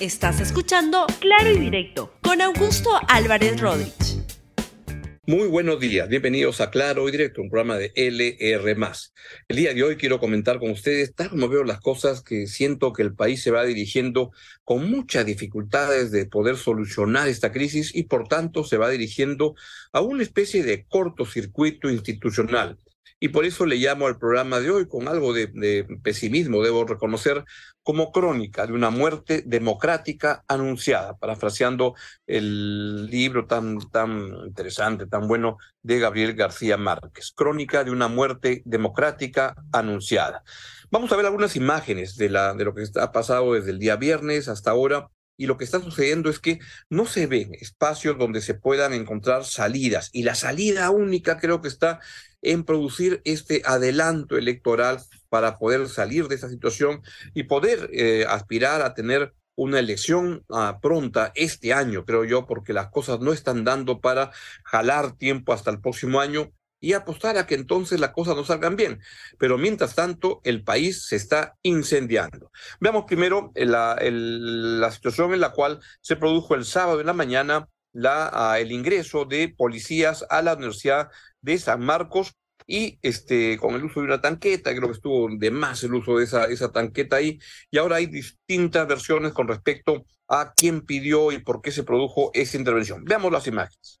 Estás escuchando Claro y Directo con Augusto Álvarez Rodríguez. Muy buenos días, bienvenidos a Claro y Directo, un programa de LR. El día de hoy quiero comentar con ustedes, tal como veo las cosas, que siento que el país se va dirigiendo con muchas dificultades de poder solucionar esta crisis y por tanto se va dirigiendo a una especie de cortocircuito institucional y por eso le llamo al programa de hoy con algo de, pesimismo, debo reconocer, como crónica de una muerte democrática anunciada, parafraseando el libro tan, tan interesante, tan bueno de Gabriel García Márquez, crónica de una muerte democrática anunciada. Vamos a ver algunas imágenes de, la, de lo que ha pasado desde el día viernes hasta ahora y lo que está sucediendo es que no se ven espacios donde se puedan encontrar salidas y la salida única creo que está en producir este adelanto electoral para poder salir de esa situación y poder eh, aspirar a tener una elección ah, pronta este año, creo yo, porque las cosas no están dando para jalar tiempo hasta el próximo año y apostar a que entonces las cosas no salgan bien. Pero mientras tanto, el país se está incendiando. Veamos primero la, la situación en la cual se produjo el sábado en la mañana la, ah, el ingreso de policías a la Universidad de San Marcos y este, con el uso de una tanqueta, creo que estuvo de más el uso de esa, esa tanqueta ahí, y ahora hay distintas versiones con respecto a quién pidió y por qué se produjo esa intervención. Veamos las imágenes.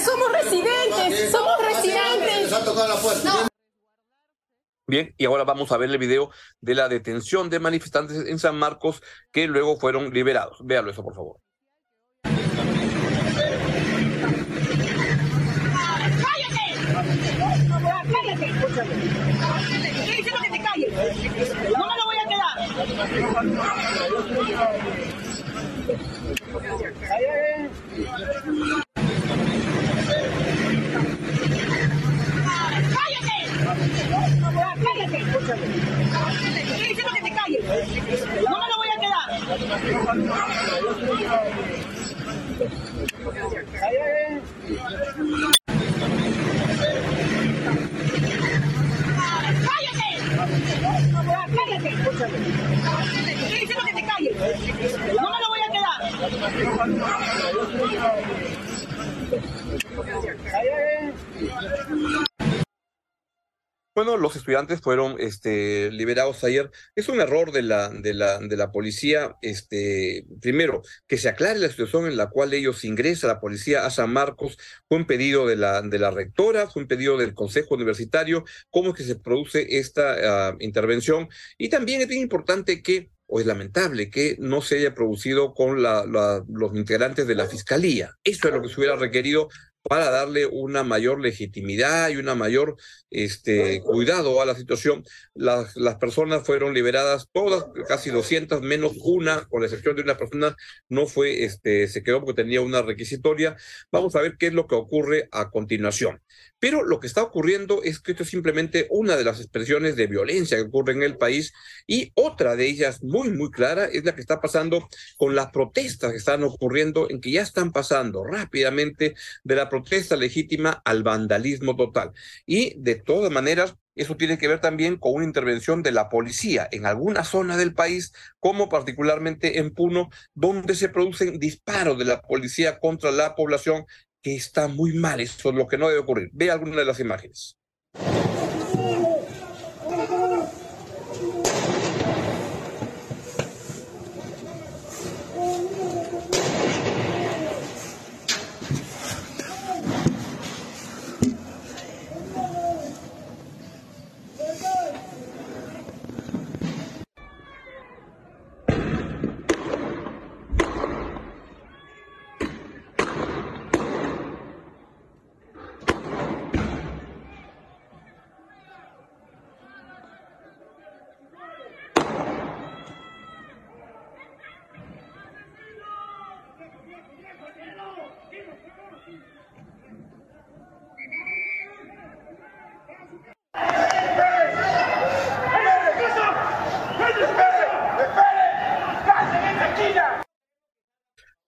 Somos residentes, somos residentes. Bien, y ahora vamos a ver el video de la detención de manifestantes en San Marcos que luego fueron liberados. Véalo eso, por favor. No me lo voy a quedar. No me lo voy a quedar. ¡Cállate! que te calles. No me lo voy a quedar. Bueno, los estudiantes fueron este, liberados ayer. Es un error de la, de la, de la policía, este, primero, que se aclare la situación en la cual ellos ingresan la policía a San Marcos. Fue un pedido de la, de la rectora, fue un pedido del Consejo Universitario, cómo es que se produce esta ah, intervención. Y también es importante que o es lamentable que no se haya producido con la, los integrantes de la Fiscalía. Eso es lo que se hubiera requerido para darle una mayor legitimidad y una mayor este, cuidado a la situación. Las, las personas fueron liberadas, todas, casi 200, menos una, con la excepción de una persona, no fue, este, se quedó porque tenía una requisitoria. Vamos a ver qué es lo que ocurre a continuación. Pero lo que está ocurriendo es que esto es simplemente una de las expresiones de violencia que ocurre en el país y otra de ellas muy, muy clara es la que está pasando con las protestas que están ocurriendo, en que ya están pasando rápidamente de la protesta legítima al vandalismo total. Y de todas maneras, eso tiene que ver también con una intervención de la policía en alguna zona del país, como particularmente en Puno, donde se producen disparos de la policía contra la población que está muy mal. Eso es lo que no debe ocurrir. Ve alguna de las imágenes.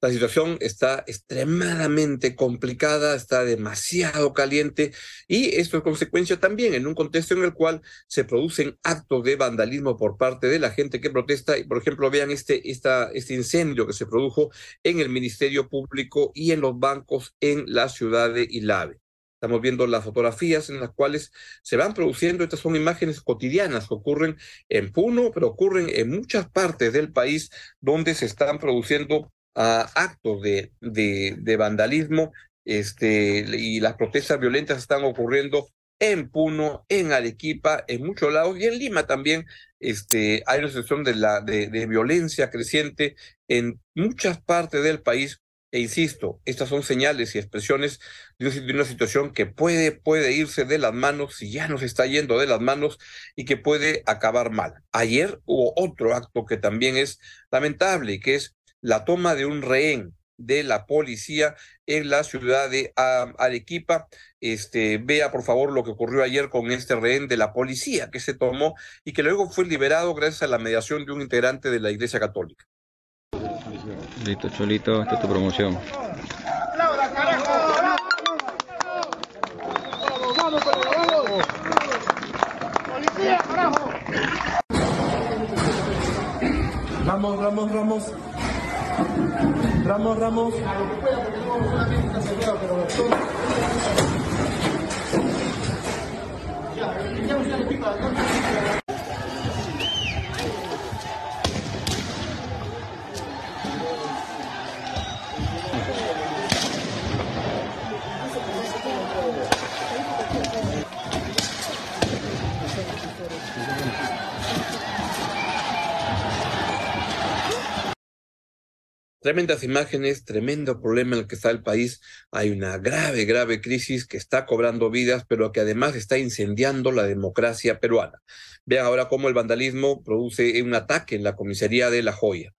La situación está extremadamente complicada, está demasiado caliente y esto es consecuencia también en un contexto en el cual se producen actos de vandalismo por parte de la gente que protesta. Y por ejemplo, vean este, este incendio que se produjo en el Ministerio Público y en los bancos en la ciudad de Ilave. Estamos viendo las fotografías en las cuales se van produciendo, estas son imágenes cotidianas que ocurren en Puno, pero ocurren en muchas partes del país donde se están produciendo a actos de, de, de, vandalismo este, y las protestas violentas están ocurriendo en Puno, en Arequipa, en muchos lados y en Lima también este, hay una situación de, la, de, de violencia creciente en muchas partes del país. E insisto, estas son señales y expresiones de una situación que puede, puede irse de las manos, si ya nos está yendo de las manos, y que puede acabar mal. Ayer hubo otro acto que también es lamentable, que es la toma de un rehén de la policía en la ciudad de Arequipa. Este, vea por favor lo que ocurrió ayer con este rehén de la policía que se tomó y que luego fue liberado gracias a la mediación de un integrante de la Iglesia Católica. Listo, Cholito, esta es tu promoción. Ramos, Ramos, Ramos. Ramos, Ramos. Tremendas imágenes, tremendo problema en el que está el país. Hay una grave, grave crisis que está cobrando vidas, pero que además está incendiando la democracia peruana. Vean ahora cómo el vandalismo produce un ataque en la comisaría de La Joya.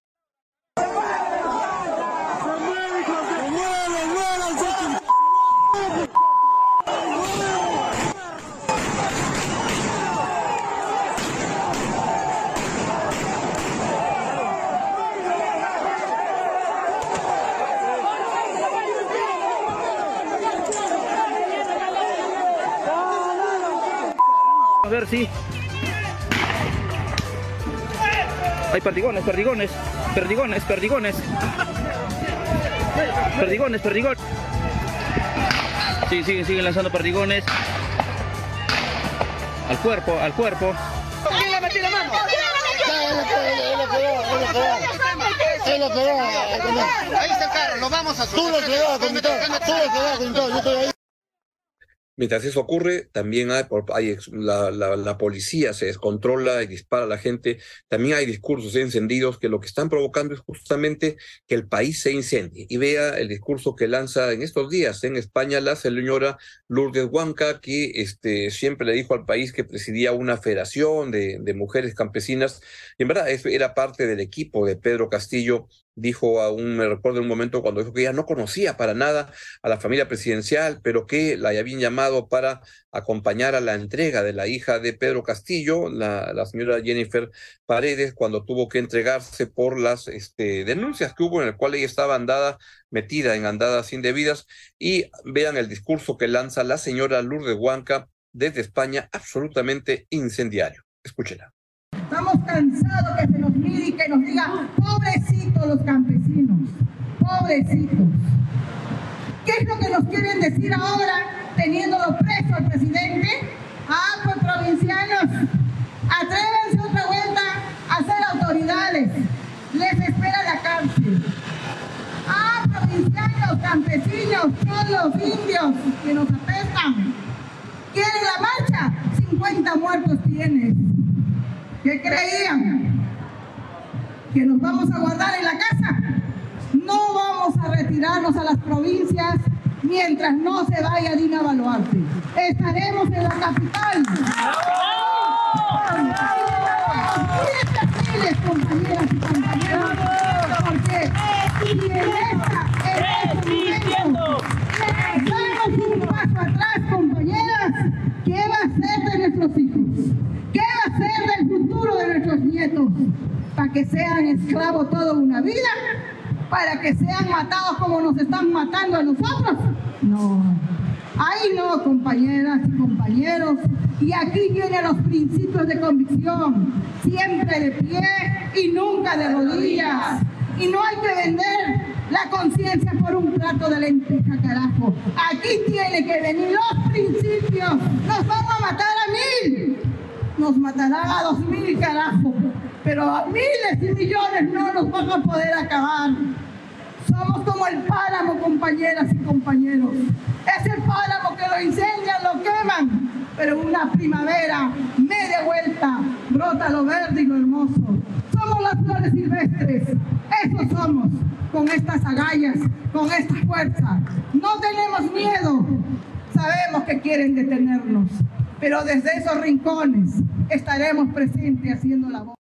A ver si. Hay perdigones, perdigones, perdigones, perdigones. Perdigones, perdigones. Sí, siguen, siguen lanzando perdigones. Al cuerpo, al cuerpo. ¿Quién le metió la mano? Ahí está el carro, lo vamos a Tú lo a contar, tú lo a contar, yo estoy ahí. Mientras eso ocurre, también hay, hay la, policía se descontrola y dispara a la gente. También hay discursos encendidos que lo que están provocando es justamente que el país se incendie. Y vea el discurso que lanza en estos días en España la señora Lourdes Huanca, que este, siempre le dijo al país que presidía una federación de, de mujeres campesinas. Y en verdad, era parte del equipo de Pedro Castillo dijo a un, me recuerdo un momento cuando dijo que ella no conocía para nada a la familia presidencial, pero que la habían llamado para acompañar a la entrega de la hija de Pedro Castillo, la, la señora Jennifer Paredes, cuando tuvo que entregarse por las este, denuncias que hubo en el cual ella estaba andada, metida en andadas indebidas, y vean el discurso que lanza la señora Lourdes Huanca desde España, absolutamente incendiario. Escúchela. Estamos cansados que se nos mire y que nos diga, pobrecitos los campesinos, pobrecitos. ¿Qué es lo que nos quieren decir ahora, teniéndolo preso al presidente? Ah, pues provincianos, atrévanse otra vuelta a ser autoridades. Les espera la cárcel. Ah, provincianos, campesinos, cholos, indios, que nos apestan. ¿Quieren la marcha? 50 muertos tienes. ¿Qué creían? ¿Que nos vamos a guardar en la casa? No vamos a retirarnos a las provincias mientras no se vaya Dina Baluarte. Estaremos en la capital. Compañeras y compañeros, porque si en esta, en esclavos toda una vida para que sean matados como nos están matando a nosotros. No, ahí no, compañeras y compañeros. Y aquí vienen los principios de convicción, siempre de pie y nunca de rodillas. Y no hay que vender la conciencia por un plato de lenteja, carajo. Aquí tiene que venir los principios. Nos van a matar a mil. Nos matarán a dos mil, carajo. Pero a miles y millones no nos van a poder acabar. Somos como el páramo, compañeras y compañeros. Es el páramo que lo incendian, lo queman, pero una primavera, media vuelta, brota lo verde y lo hermoso. Somos las flores silvestres, eso somos, con estas agallas, con esta fuerza. No tenemos miedo, sabemos que quieren detenernos, pero desde esos rincones estaremos presentes haciendo la voz.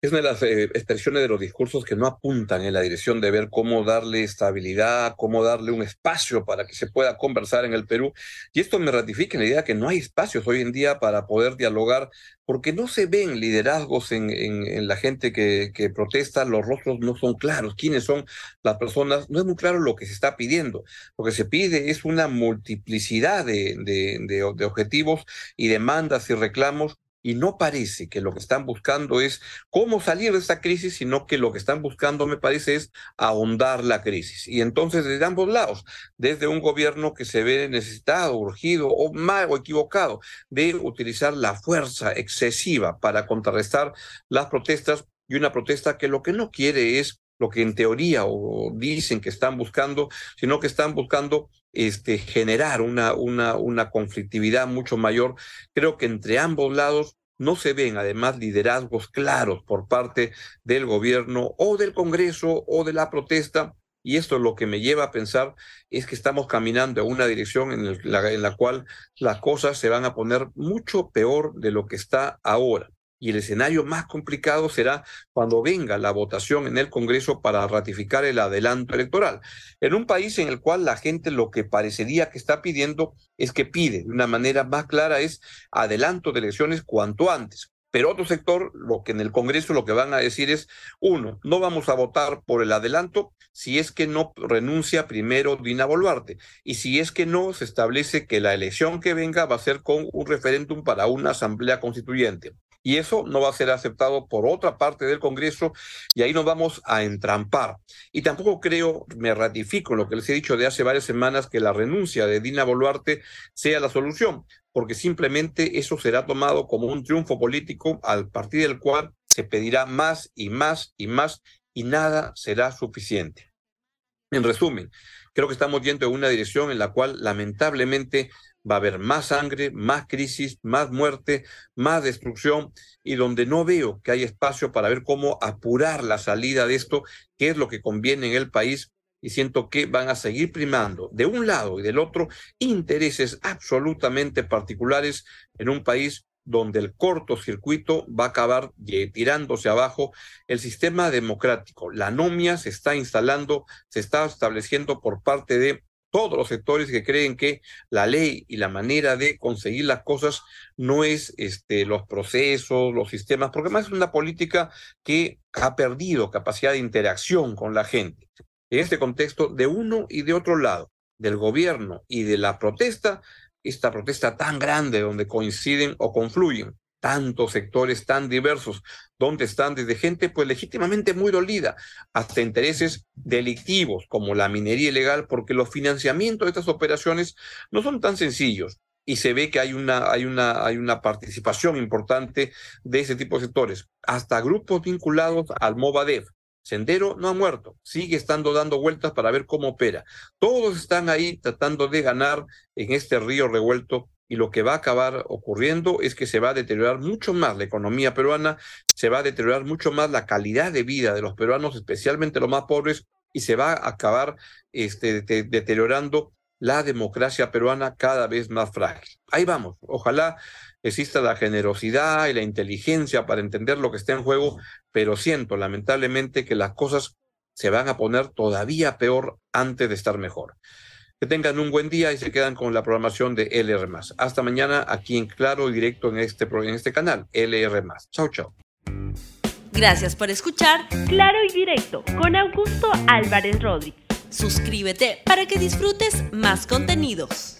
Es una de las eh, expresiones de los discursos que no apuntan en la dirección de ver cómo darle estabilidad, cómo darle un espacio para que se pueda conversar en el Perú. Y esto me ratifica en la idea que no hay espacios hoy en día para poder dialogar, porque no se ven liderazgos en, la gente que, protesta, los rostros no son claros, quiénes son las personas, no es muy claro lo que se está pidiendo. Lo que se pide es una multiplicidad de objetivos y demandas y reclamos y no parece que lo que están buscando es cómo salir de esta crisis, sino que lo que están buscando, me parece, es ahondar la crisis. Y entonces, desde ambos lados, desde un gobierno que se ve necesitado, urgido o mal o equivocado de utilizar la fuerza excesiva para contrarrestar las protestas y una protesta que lo que no quiere es lo que en teoría o dicen que están buscando, sino que están buscando este, generar una, una, una conflictividad mucho mayor. Creo que entre ambos lados no se ven además liderazgos claros por parte del gobierno o del Congreso o de la protesta. Y esto lo que me lleva a pensar es que estamos caminando en una dirección en la cual las cosas se van a poner mucho peor de lo que está ahora. Y el escenario más complicado será cuando venga la votación en el Congreso para ratificar el adelanto electoral. En un país en el cual la gente lo que parecería que está pidiendo es que pide de una manera más clara es adelanto de elecciones cuanto antes. Pero otro sector, lo que en el Congreso lo que van a decir es, uno, no vamos a votar por el adelanto si es que no renuncia primero Dina Boluarte. Y si es que no, se establece que la elección que venga va a ser con un referéndum para una asamblea constituyente y eso no va a ser aceptado por otra parte del Congreso y ahí nos vamos a entrampar. Y tampoco creo, me ratifico lo que les he dicho de hace varias semanas, que la renuncia de Dina Boluarte sea la solución, porque simplemente eso será tomado como un triunfo político al partir del cual se pedirá más y más y más y nada será suficiente. En resumen, creo que estamos yendo en una dirección en la cual lamentablemente va a haber más sangre, más crisis, más muerte, más destrucción y donde no veo que hay espacio para ver cómo apurar la salida de esto, qué es lo que conviene en el país y siento que van a seguir primando de un lado y del otro intereses absolutamente particulares en un país donde el cortocircuito va a acabar tirándose abajo el sistema democrático. La anomia se está instalando, se está estableciendo por parte de todos los sectores que creen que la ley y la manera de conseguir las cosas no es este, los procesos, los sistemas, porque más es una política que ha perdido capacidad de interacción con la gente. En este contexto, de uno y de otro lado, del gobierno y de la protesta, esta protesta tan grande donde coinciden o confluyen tantos sectores tan diversos, donde están desde gente pues legítimamente muy dolida hasta intereses delictivos como la minería ilegal, porque los financiamientos de estas operaciones no son tan sencillos y se ve que hay una, hay una, hay una participación importante de ese tipo de sectores, hasta grupos vinculados al Movadef. Sendero no ha muerto, sigue estando dando vueltas para ver cómo opera. Todos están ahí tratando de ganar en este río revuelto y lo que va a acabar ocurriendo es que se va a deteriorar mucho más la economía peruana, se va a deteriorar mucho más la calidad de vida de los peruanos, especialmente los más pobres, y se va a acabar este, deteriorando la democracia peruana cada vez más frágil. Ahí vamos, ojalá exista la generosidad y la inteligencia para entender lo que está en juego, pero siento lamentablemente que las cosas se van a poner todavía peor antes de estar mejor. Que tengan un buen día y se quedan con la programación de LR. Hasta mañana aquí en Claro y Directo en este, en este canal, LR. Chao, chao. Gracias por escuchar Claro y Directo con Augusto Álvarez Rodríguez. Suscríbete para que disfrutes más contenidos.